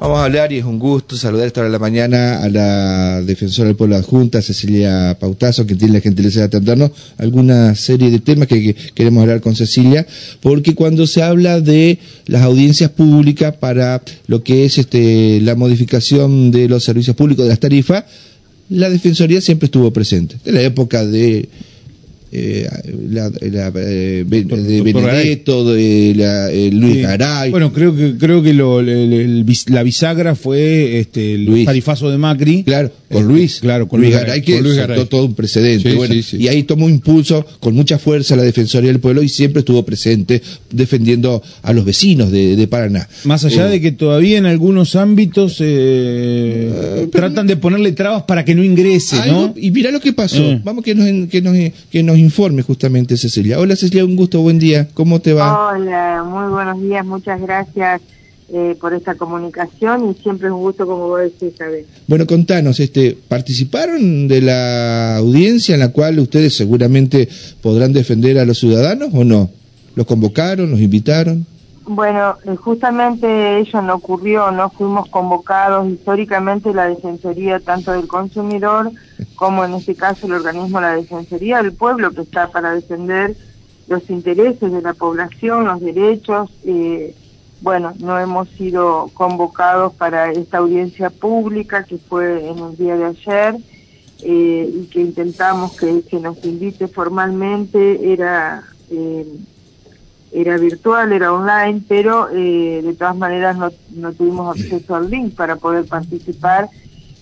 Vamos a hablar y es un gusto saludar esta hora de la mañana a la defensora del pueblo adjunta, Cecilia Pautazo, que tiene la gentileza de atendernos alguna serie de temas que, queremos hablar con Cecilia, porque cuando se habla de las audiencias públicas para lo que es este, la modificación de los servicios públicos de las tarifas, la Defensoría siempre estuvo presente. En la época de eh, la, eh, de Benedetto, de la, eh, Luis Garay. Bueno, creo que creo que lo, la bisagra fue este, el tarifazo de Macri. Claro, con Luis. Claro, con Luis, Garay, que con todo un precedente. bueno, y ahí tomó impulso con mucha fuerza la Defensoría del Pueblo y siempre estuvo presente defendiendo a los vecinos de, Paraná. Más allá de que todavía en algunos ámbitos tratan de ponerle trabas para que no ingrese, ¿no? Y mira lo que pasó. Vamos que nos, que nos, que nos informe justamente Cecilia. Hola Cecilia, un gusto, buen día. ¿Cómo te va? Hola, muy buenos días, muchas gracias eh, por esta comunicación y siempre es un gusto, como vos decís, saber. Bueno, contanos, este, ¿participaron de la audiencia en la cual ustedes seguramente podrán defender a los ciudadanos o no? ¿Los convocaron, los invitaron? Bueno, eh, justamente ello no ocurrió, no fuimos convocados históricamente la Defensoría tanto del consumidor como en este caso el organismo la Defensoría del Pueblo que está para defender los intereses de la población, los derechos. Eh, bueno, no hemos sido convocados para esta audiencia pública que fue en el día de ayer eh, y que intentamos que, que nos invite formalmente. Era era virtual, era online, pero eh, de todas maneras no, no, tuvimos acceso al link para poder participar,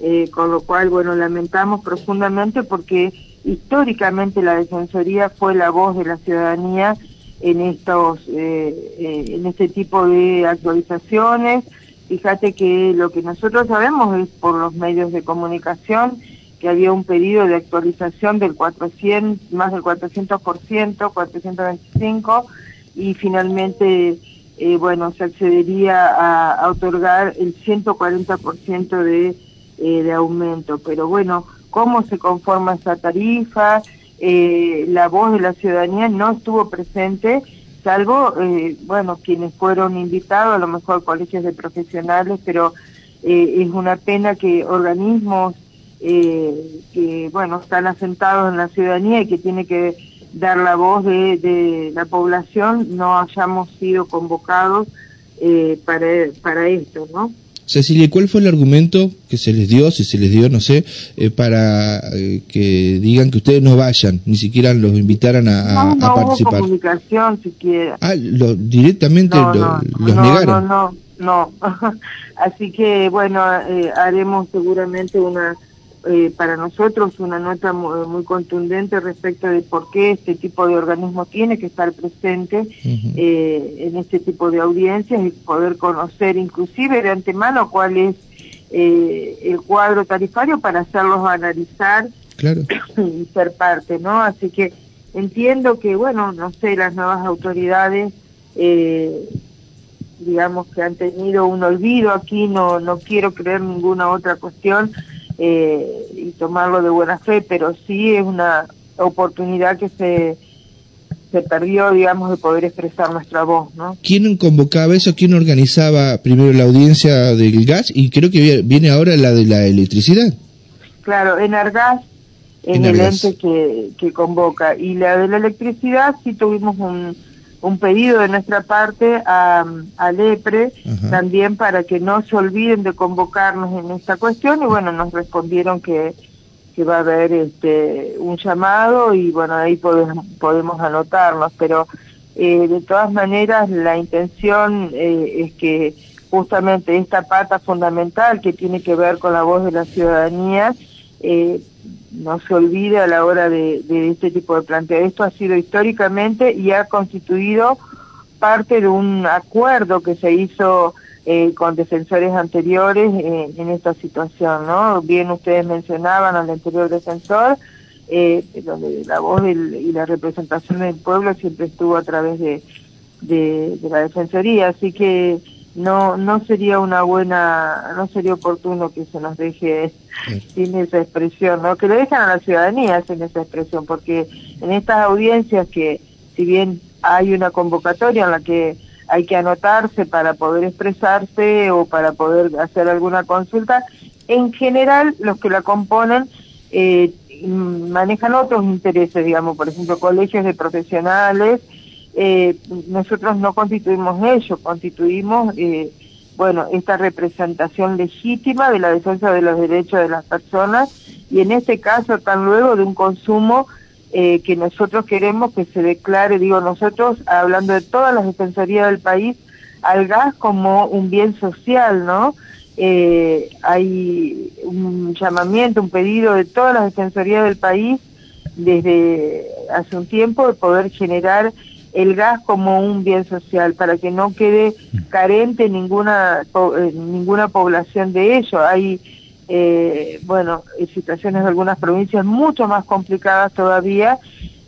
eh, con lo cual, bueno, lamentamos profundamente porque históricamente la Defensoría fue la voz de la ciudadanía en estos eh, en este tipo de actualizaciones. Fíjate que lo que nosotros sabemos es por los medios de comunicación que había un pedido de actualización del 400, más del 400%, 425, y finalmente, eh, bueno, se accedería a, otorgar el 140% de, eh, de aumento. Pero bueno, ¿cómo se conforma esa tarifa? Eh, la voz de la ciudadanía no estuvo presente, salvo, eh, bueno, quienes fueron invitados, a lo mejor colegios de profesionales, pero es una pena que organismos que, bueno, están asentados en la ciudadanía y que tiene que dar la voz de, la población, no hayamos sido convocados para, para esto, ¿no? Cecilia, ¿cuál fue el argumento que se les dio, si se les dio, no sé, eh, para eh, que digan que ustedes no vayan, ni siquiera los invitaran a, no, no participar? No, comunicación siquiera. Ah, lo, directamente los negaron. No, no, no. Así que, bueno, haremos seguramente una eh, para nosotros una nota muy, contundente respecto de por qué este tipo de organismo tiene que estar presente eh, en este tipo de audiencias y poder conocer inclusive de antemano cuál es eh, el cuadro tarifario para hacerlos analizar y ser parte, ¿no? Así que entiendo que, bueno, no sé, las nuevas autoridades digamos que han tenido un olvido aquí, no, no quiero creer ninguna otra cuestión, eh, y tomarlo de buena fe, pero sí es una oportunidad que se, se perdió, digamos, de poder expresar nuestra voz, ¿no? ¿Quién convocaba eso? ¿Quién organizaba primero la audiencia del gas? Y creo que viene ahora la de la electricidad. Claro, en Argas es el ente que, que convoca. Y la de la electricidad sí tuvimos un un pedido de nuestra parte a, a Lepre también para que no se olviden de convocarnos en esta cuestión. Y bueno, nos respondieron que, que va a haber este un llamado y bueno, ahí podemos, podemos anotarnos, pero eh, de todas maneras la intención eh, es que justamente esta pata fundamental que tiene que ver con la voz de la ciudadanía eh, no se olvide a la hora de, este tipo de planteo. Esto ha sido históricamente y ha constituido parte de un acuerdo que se hizo eh, con defensores anteriores en esta situación, ¿no? Bien ustedes mencionaban al anterior defensor, eh, donde la voz y la representación del pueblo siempre estuvo a través de, de la defensoría, así que no no sería una buena no sería oportuno que se nos deje sin esa expresión no que lo dejen a la ciudadanía sin esa expresión porque en estas audiencias que si bien hay una convocatoria en la que hay que anotarse para poder expresarse o para poder hacer alguna consulta. En general, los que la componen eh, manejan otros intereses, digamos, por ejemplo, colegios de profesionales. Eh, nosotros no constituimos ellos, constituimos, eh, bueno, esta representación legítima de la defensa de los derechos de las personas y en este caso, tan luego de un consumo eh, que nosotros queremos que se declare, digo nosotros, hablando de todas las defensorías del país, al gas como un bien social, ¿no? Hay un llamamiento, un pedido de todas las defensorías del país desde hace un tiempo de poder generar el gas como un bien social para que no quede carente ninguna eh, ninguna población de ello. Hay eh, bueno, situaciones de algunas provincias mucho más complicadas todavía,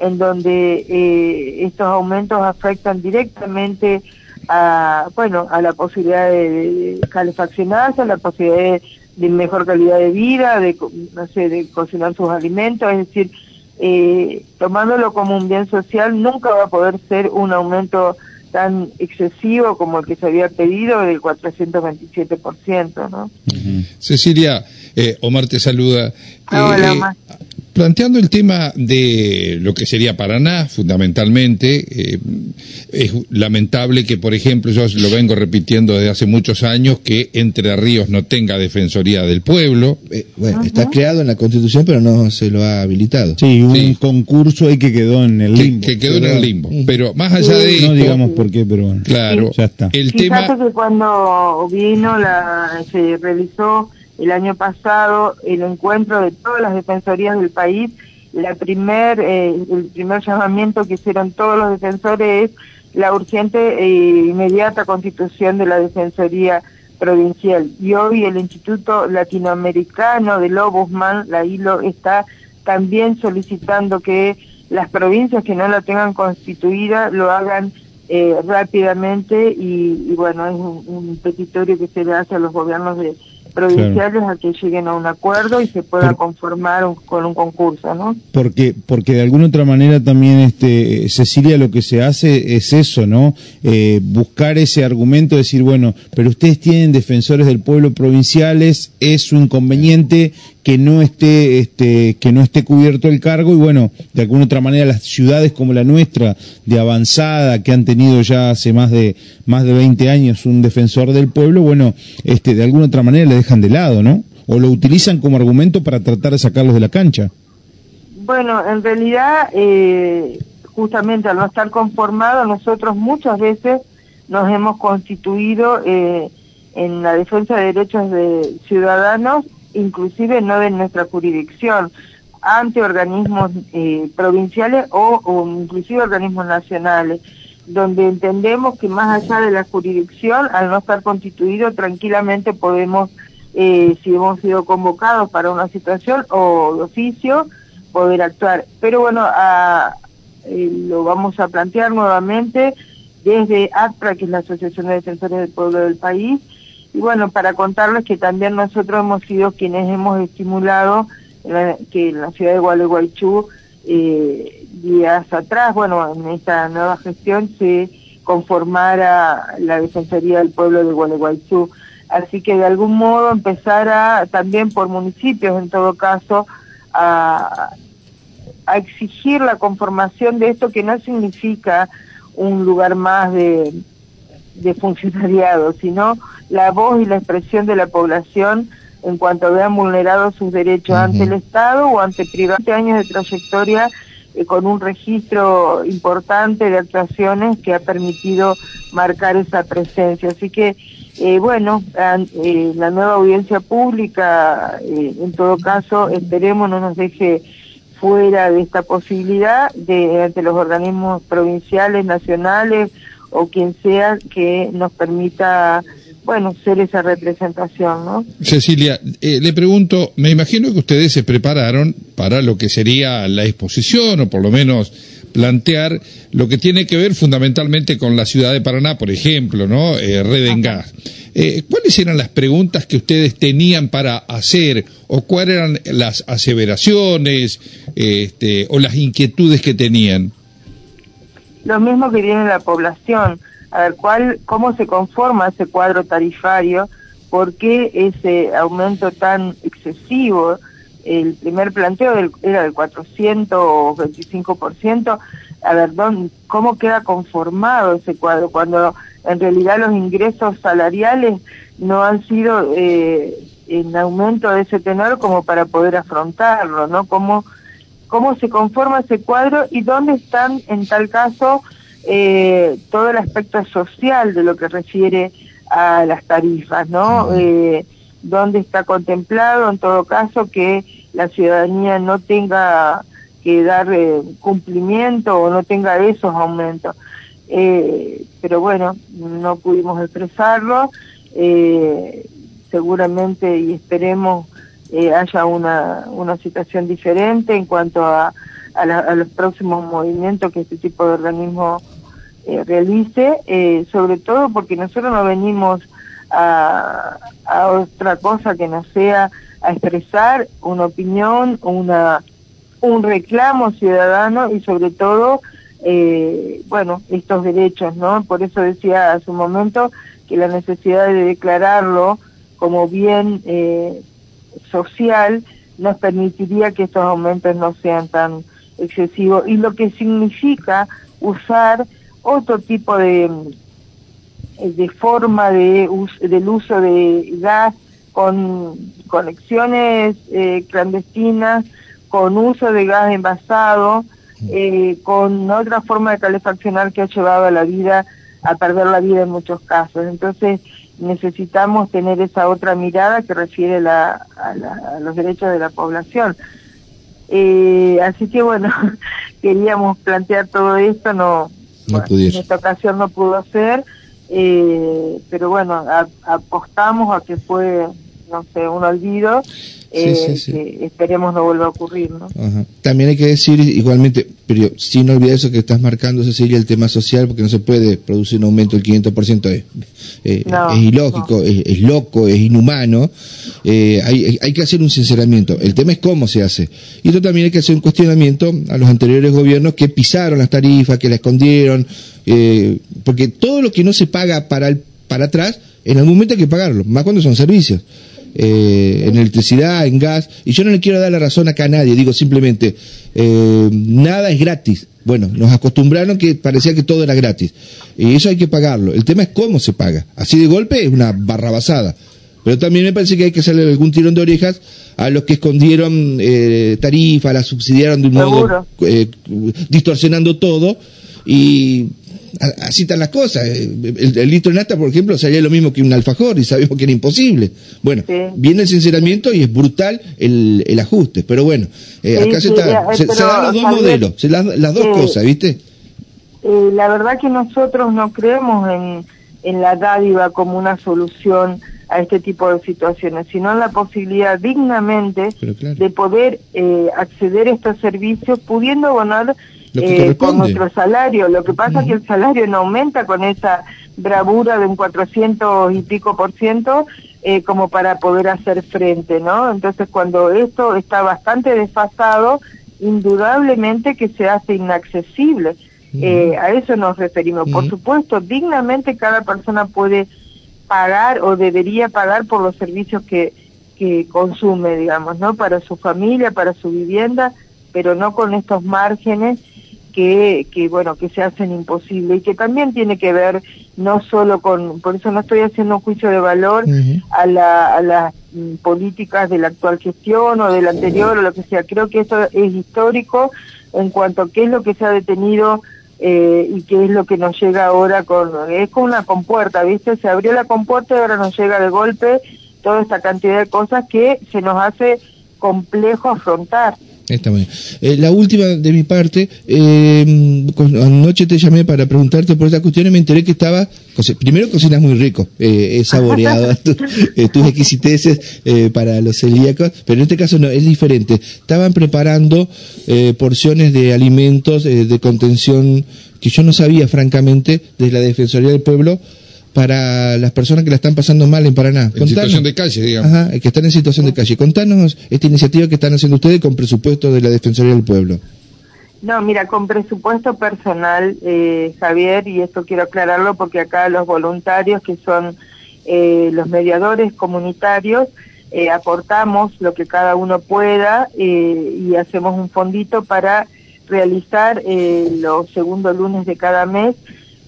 en donde eh, estos aumentos afectan directamente a, bueno, a la posibilidad de, calefaccionarse, a la posibilidad de, mejor calidad de vida, de, no sé, de cocinar sus alimentos, es decir, eh, tomándolo como un bien social, nunca va a poder ser un aumento tan excesivo como el que se había pedido del 427%, ¿no? Cecilia, eh, Omar te saluda. Ah, hola, Omar planteando el tema de lo que sería Paraná, fundamentalmente, eh, es lamentable que, por ejemplo, yo lo vengo repitiendo desde hace muchos años, que Entre Ríos no tenga Defensoría del Pueblo. Eh, bueno, está creado en la Constitución, pero no se lo ha habilitado. Sí, un concurso ahí que quedó en el limbo. Que, quedó en el limbo. Pero más allá de No digamos por qué, pero bueno. Claro, ya está. El tema... que cuando vino, la, se realizó el año pasado el encuentro de todas las defensorías del país. Eh, el primer llamamiento que hicieron todos los defensores es la urgente e inmediata constitución de la Defensoría Provincial. Y hoy el Instituto Latinoamericano del Ombudsman, la ILO, está también solicitando que las provincias que no la tengan constituida lo hagan eh, rápidamente y, bueno, es un petitorio que se le hace a los gobiernos de provinciales a que lleguen a un acuerdo y se pueda conformar con un concurso, ¿no? Porque, porque de alguna otra manera también, este, Cecilia, lo que se hace es eso, ¿no? Eh, buscar ese argumento, decir, bueno, pero ustedes tienen defensores del pueblo provinciales, es su inconveniente que no esté, este, que no esté cubierto el cargo y bueno, de alguna otra manera las ciudades como la nuestra, de avanzada, que han tenido ya hace más de, más de 20 años un defensor del pueblo, bueno, este, de alguna otra manera le dejan de lado, ¿no? O lo utilizan como argumento para tratar de sacarlos de la cancha. Bueno, en realidad, eh, justamente al no estar conformado, nosotros muchas veces nos hemos constituido eh, en la defensa de derechos de ciudadanos inclusive no de nuestra jurisdicción, ante organismos eh, provinciales o, inclusive organismos nacionales, donde entendemos que más allá de la jurisdicción, al no estar constituido, tranquilamente podemos, eh, si hemos sido convocados para una situación o de oficio, poder actuar. Pero bueno, eh, lo vamos a plantear nuevamente desde ACPRA, que es la Asociación de Defensores del Pueblo del país, y bueno, para contarles que también nosotros hemos sido quienes hemos estimulado que en la ciudad de Gualeguaychú, eh, días atrás, bueno, en esta nueva gestión se conformara la Defensoría del Pueblo de Gualeguaychú. Así que de algún modo empezar también por municipios en todo caso, a, a exigir la conformación de esto que no significa un lugar más de, de funcionariado, sino la voz y la expresión de la población en cuanto vean vulnerados sus derechos ante el Estado o ante privados años de trayectoria eh, con un registro importante de actuaciones que ha permitido marcar esa presencia. Así que, eh, bueno, eh, la nueva audiencia pública, en todo caso, esperemos no nos deje fuera de esta posibilidad de ante los organismos provinciales, nacionales o quien sea que nos permita bueno, ser esa representación, ¿no? Cecilia, eh, le pregunto, me imagino que ustedes se prepararon para lo que sería la exposición, o por lo menos plantear lo que tiene que ver fundamentalmente con la ciudad de Paraná, por ejemplo, ¿no? Eh. Eh, ¿Cuáles eran las preguntas que ustedes tenían para hacer o cuáles eran las aseveraciones este, o las inquietudes que tenían? Lo mismo que tiene la población a ver cuál, cómo se conforma ese cuadro tarifario, por qué ese aumento tan excesivo. El primer planteo del, era del 425%. A ver, ¿dónde, ¿cómo queda conformado ese cuadro? Cuando en realidad los ingresos salariales no han sido eh, en aumento de ese tenor como para poder afrontarlo, ¿no? ¿Cómo, cómo se conforma ese cuadro y dónde están, en tal caso, eh, todo el aspecto social de lo que refiere a las tarifas, ¿no? Eh, ¿Dónde está contemplado, en todo caso, que la ciudadanía no tenga que dar eh, cumplimiento o no tenga esos aumentos? Eh, pero bueno, no pudimos expresarlo. Eh, seguramente y esperemos eh, haya una, una situación diferente en cuanto a, a, los próximos movimientos que este tipo de organismo eh, realice, eh, sobre todo porque nosotros no venimos a, a otra cosa que no sea a expresar una opinión, una un reclamo ciudadano y sobre todo, eh, bueno, estos derechos, ¿no? Por eso decía hace un momento que la necesidad de declararlo como bien social nos permitiría que estos aumentos no sean tan excesivos y lo que significa usar otro tipo de de forma de del uso de gas con conexiones eh, clandestinas con uso de gas envasado eh, con otra forma de calefaccionar que ha llevado a la vida a perder la vida en muchos casos entonces necesitamos tener esa otra mirada que refiere la, a, a, los derechos de la población. Eh, así que bueno, queríamos plantear todo esto, no, no bueno, en esta ocasión no pudo ser, eh, pero bueno, a, apostamos a que fue, no sé, un olvido eh, sí, sí, sí. Que esperemos no vuelva a ocurrir. ¿no? Ajá. También hay que decir igualmente, pero sin olvidar eso que estás marcando, Cecilia, el tema social, porque no se puede producir un aumento del 500%, es, eh, no, es ilógico, no. es, es, loco, es inhumano. Eh, hay, hay que hacer un sinceramiento. El tema es cómo se hace. Y esto también hay que hacer un cuestionamiento a los anteriores gobiernos que pisaron las tarifas, que la escondieron, porque todo lo que no se paga para, el, para atrás, en algún momento hay que pagarlo, más cuando son servicios eh, en electricidad, en gas, y yo no le quiero dar la razón acá a nadie, digo simplemente, eh, nada es gratis. Bueno, nos acostumbraron que parecía que todo era gratis, y eso hay que pagarlo. El tema es cómo se paga. Así de golpe es una barrabasada. Pero también me parece que hay que hacerle algún tirón de orejas a los que escondieron eh, tarifas, la subsidiaron de un modo eh, distorsionando todo y así están las cosas. El, el, litro de nata, por ejemplo, salía lo mismo que un alfajor y sabemos que era imposible. Bueno, sí. viene el sinceramiento y es brutal el, el ajuste. Pero bueno, eh, sí, acá sí, se, está, se, se, dan los dos modelos, se las, las dos cosas, ¿viste? Eh, la verdad que nosotros no creemos en, en la dádiva como una solución a este tipo de situaciones, sino en la posibilidad dignamente claro. de poder eh, acceder a estos servicios pudiendo abonar eh, con nuestro salario. Lo que pasa es uh -huh. que el salario no aumenta con esa bravura de un 400 y pico por ciento eh, como para poder hacer frente, ¿no? Entonces cuando esto está bastante desfasado, indudablemente que se hace inaccesible. Uh -huh. eh, a eso nos referimos. Uh -huh. Por supuesto, dignamente cada persona puede pagar o debería pagar por los servicios que, que consume, digamos, ¿no? Para su familia, para su vivienda, pero no con estos márgenes que, que bueno, que se hacen imposibles y que también tiene que ver no solo con, por eso no estoy haciendo un juicio de valor uh -huh. a, la, a las mm, políticas de la actual gestión o de la anterior o lo que sea, creo que esto es histórico en cuanto a qué es lo que se ha detenido eh, y qué es lo que nos llega ahora con, es como una compuerta, ¿viste? Se abrió la compuerta y ahora nos llega de golpe toda esta cantidad de cosas que se nos hace complejo afrontar. Está bien. Eh, la última de mi parte, eh, anoche te llamé para preguntarte por esta cuestión y me enteré que estaba, primero cocinas muy rico, eh, he saboreado tu, eh, tus exquisiteces eh, para los celíacos, pero en este caso no, es diferente. Estaban preparando eh, porciones de alimentos eh, de contención que yo no sabía, francamente, de la Defensoría del Pueblo, para las personas que la están pasando mal en Paraná. En Contanos, situación de calle, digamos. Ajá, que están en situación de calle. Contanos esta iniciativa que están haciendo ustedes con presupuesto de la Defensoría del Pueblo. No, mira, con presupuesto personal, eh, Javier, y esto quiero aclararlo porque acá los voluntarios, que son eh, los mediadores comunitarios, eh, aportamos lo que cada uno pueda eh, y hacemos un fondito para realizar eh, los segundos lunes de cada mes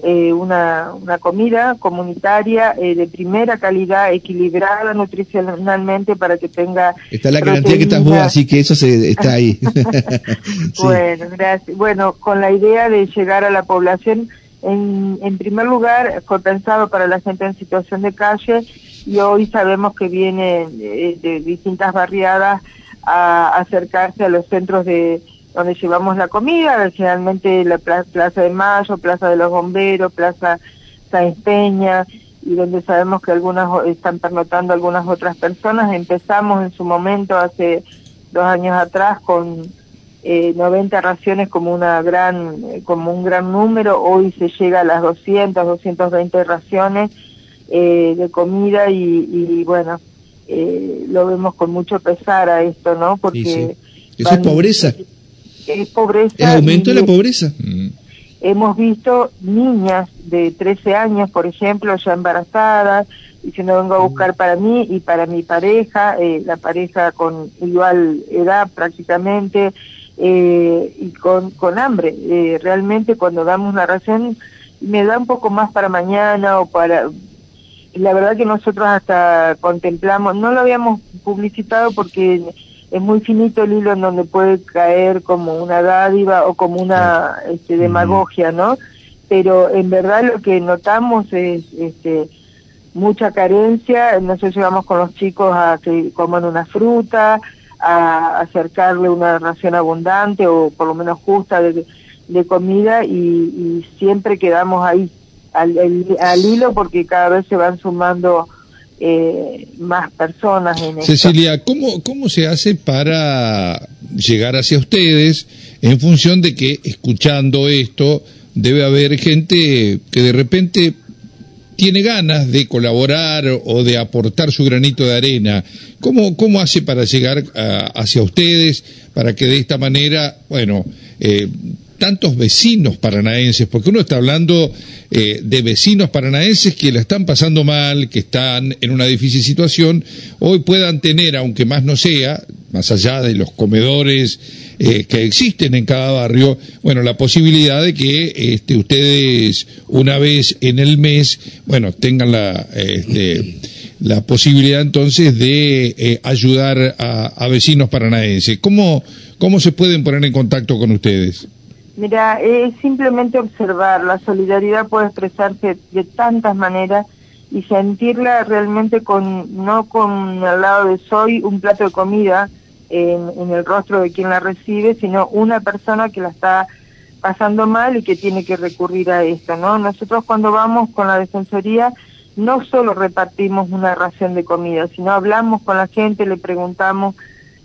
eh, una, una comida comunitaria eh, de primera calidad, equilibrada nutricionalmente para que tenga. Está la garantía que estás vos, así que eso se, está ahí. sí. Bueno, gracias. Bueno, con la idea de llegar a la población, en, en primer lugar, fue pensado para la gente en situación de calle y hoy sabemos que vienen eh, de distintas barriadas a acercarse a los centros de donde llevamos la comida, generalmente la Plaza de Mayo, Plaza de los Bomberos, Plaza Sáenz Peña, y donde sabemos que algunas están pernotando algunas otras personas. Empezamos en su momento, hace dos años atrás, con eh, 90 raciones como una gran, como un gran número, hoy se llega a las 200, 220 raciones eh, de comida y, y bueno, eh, lo vemos con mucho pesar a esto, ¿no? Porque... Sí, sí. Eso es pobreza es pobreza. El aumento de la pobreza. Mm. Hemos visto niñas de 13 años, por ejemplo, ya embarazadas, diciendo vengo a buscar para mí y para mi pareja, eh, la pareja con igual edad prácticamente, eh, y con, con hambre. Eh, realmente cuando damos una ración me da un poco más para mañana o para... La verdad que nosotros hasta contemplamos, no lo habíamos publicitado porque es muy finito el hilo en donde puede caer como una dádiva o como una este, demagogia, ¿no? Pero en verdad lo que notamos es este, mucha carencia. Nosotros llevamos con los chicos a que coman una fruta, a acercarle una ración abundante o por lo menos justa de, de comida y, y, siempre quedamos ahí al, al, al hilo porque cada vez se van sumando eh, más personas en Cecilia, ¿cómo, ¿cómo se hace para llegar hacia ustedes en función de que escuchando esto debe haber gente que de repente tiene ganas de colaborar o de aportar su granito de arena. ¿Cómo, cómo hace para llegar a, hacia ustedes para que de esta manera, bueno, eh, tantos vecinos paranaenses, porque uno está hablando eh, de vecinos paranaenses que la están pasando mal, que están en una difícil situación, hoy puedan tener, aunque más no sea, más allá de los comedores eh, que existen en cada barrio, bueno, la posibilidad de que este, ustedes una vez en el mes, bueno, tengan la, este, la posibilidad entonces de eh, ayudar a, a vecinos paranaenses. ¿Cómo, ¿Cómo se pueden poner en contacto con ustedes? Mira, es simplemente observar, la solidaridad puede expresarse de tantas maneras y sentirla realmente con, no con al lado de soy un plato de comida en, el rostro de quien la recibe, sino una persona que la está pasando mal y que tiene que recurrir a esto, ¿no? Nosotros cuando vamos con la defensoría no solo repartimos una ración de comida, sino hablamos con la gente, le preguntamos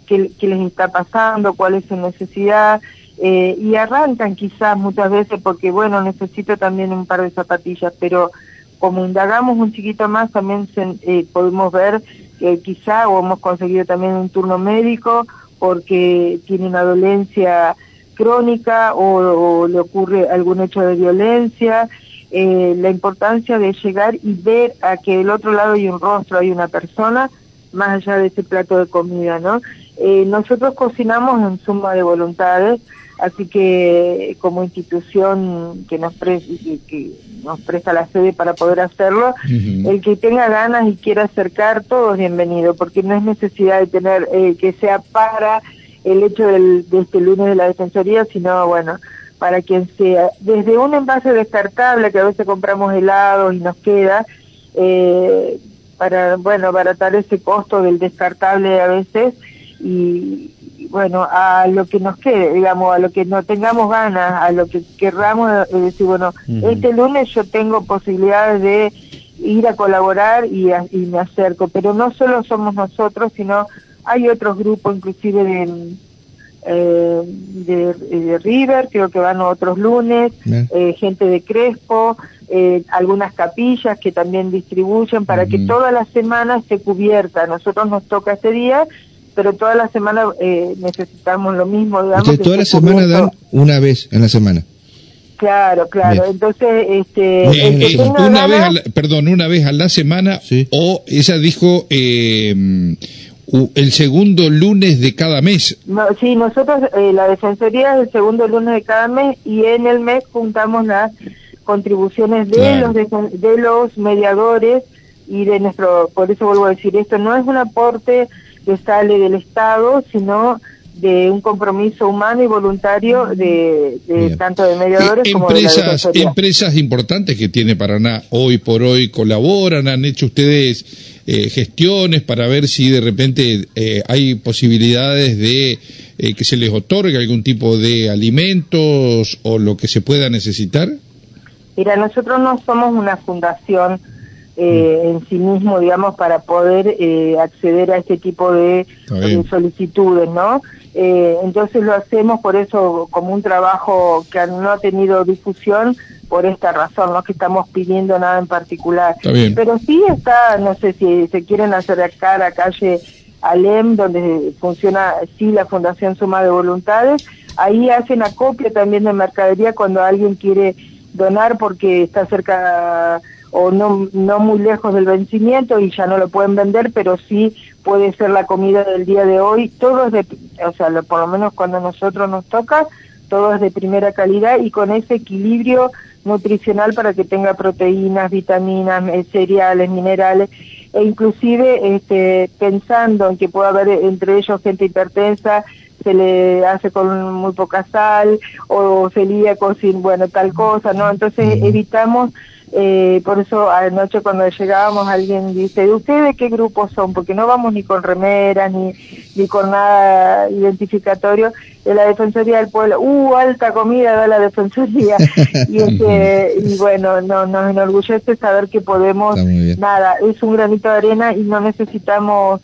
qué les está pasando, cuál es su necesidad, eh, y arrancan quizás muchas veces porque, bueno, necesito también un par de zapatillas, pero como indagamos un chiquito más, también se, eh, podemos ver que quizá o hemos conseguido también un turno médico porque tiene una dolencia crónica o, le ocurre algún hecho de violencia. Eh, la importancia de llegar y ver a que del otro lado hay un rostro, hay una persona, más allá de ese plato de comida, ¿no? Eh, nosotros cocinamos en suma de voluntades, Así que como institución que nos, pre que nos presta la sede para poder hacerlo, uh -huh. el que tenga ganas y quiera acercar, todo es bienvenido, porque no es necesidad de tener eh, que sea para el hecho del, de este lunes de la Defensoría, sino bueno, para quien sea. Desde un envase descartable, que a veces compramos helado y nos queda, eh, para, bueno, abaratar ese costo del descartable a veces, y, bueno, a lo que nos quede, digamos, a lo que no tengamos ganas, a lo que querramos eh, decir, bueno, uh -huh. este lunes yo tengo posibilidades de ir a colaborar y, a, y, me acerco, pero no solo somos nosotros, sino hay otros grupos, inclusive de, eh, de, de, River, creo que van otros lunes, eh, gente de Crespo, eh, algunas capillas que también distribuyen para uh -huh. que toda la semana esté cubierta. nosotros nos toca este día pero toda la semana eh, necesitamos lo mismo. Digamos, Ustedes toda la semana dan una vez en la semana. Claro, claro. Entonces, este, una vez, a la, perdón, una vez a la semana o ella dijo eh, el segundo lunes de cada mes. No, sí, nosotros eh, la defensoría es el segundo lunes de cada mes y en el mes juntamos las contribuciones de los de los mediadores y de nuestro, por eso vuelvo a decir esto, no es un aporte que sale del Estado, sino de un compromiso humano y voluntario de, tanto de mediadores como de la Empresas importantes que tiene Paraná hoy por hoy colaboran, han hecho ustedes eh, gestiones para ver si de repente eh, hay posibilidades de eh, que se les otorgue algún tipo de alimentos o lo que se pueda necesitar. Mira, nosotros no somos una fundación eh, en sí mismo, digamos, para poder eh, acceder a este tipo de, solicitudes, ¿no? Eh, entonces lo hacemos por eso como un trabajo que no ha tenido difusión por esta razón, no que estamos pidiendo nada en particular. Pero sí está, no sé si se quieren hacer acá a calle Alem, donde funciona sí la Fundación Suma de Voluntades, ahí hacen acopio también de mercadería cuando alguien quiere donar porque está cerca o no, no muy lejos del vencimiento y ya no lo pueden vender, pero sí puede ser la comida del día de hoy. Todo es de, o sea, por lo menos cuando a nosotros nos toca, todo es de primera calidad y con ese equilibrio nutricional para que tenga proteínas, vitaminas, eh, cereales, minerales e inclusive este, pensando en que pueda haber entre ellos gente hipertensa, se le hace con muy poca sal o celíaco sin, bueno, tal cosa, ¿no? Entonces evitamos eh, por eso anoche cuando llegábamos alguien dice, ¿de ustedes qué grupo son? Porque no vamos ni con remeras ni, ni con nada identificatorio de la Defensoría del Pueblo. ¡Uh, alta comida da la Defensoría! y, este, y bueno, no, nos enorgullece saber que podemos, nada, es un granito de arena y no necesitamos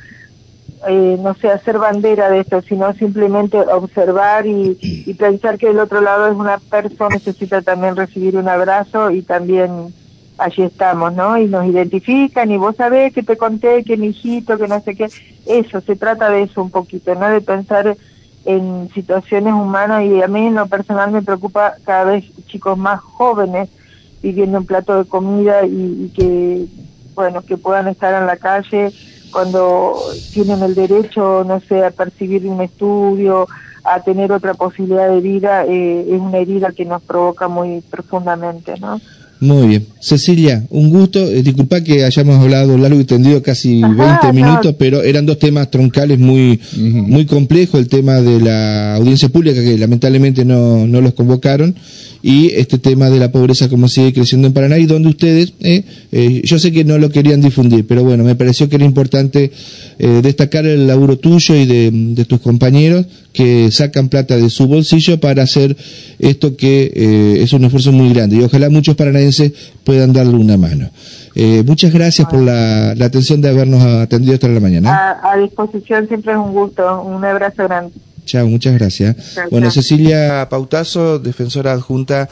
eh, no sé, hacer bandera de esto, sino simplemente observar y, pensar que del otro lado es una persona, necesita también recibir un abrazo y también allí estamos, ¿no? Y nos identifican y vos sabés que te conté que mi hijito, que no sé qué, eso, se trata de eso un poquito, ¿no? De pensar en situaciones humanas y a mí en lo personal me preocupa cada vez chicos más jóvenes viviendo un plato de comida y, y que, bueno, que puedan estar en la calle cuando tienen el derecho, no sé, a percibir un estudio, a tener otra posibilidad de vida, eh, es una herida que nos provoca muy profundamente, ¿no? Muy bien. Cecilia, un gusto. Eh, disculpa que hayamos hablado largo y tendido casi 20 minutos, pero eran dos temas troncales muy, muy complejos. El tema de la audiencia pública, que lamentablemente no, no los convocaron, y este tema de la pobreza como sigue creciendo en Paraná y donde ustedes, eh, eh, yo sé que no lo querían difundir, pero bueno, me pareció que era importante eh, destacar el laburo tuyo y de, de, tus compañeros que sacan plata de su bolsillo para hacer esto que es un esfuerzo muy grande y ojalá muchos paranaenses puedan darle una mano. muchas gracias por la, atención de habernos atendido hasta la mañana. A, a disposición, siempre es un gusto. Un abrazo grande. Chao, muchas gracias. Bueno, Cecilia Pautazo, defensora adjunta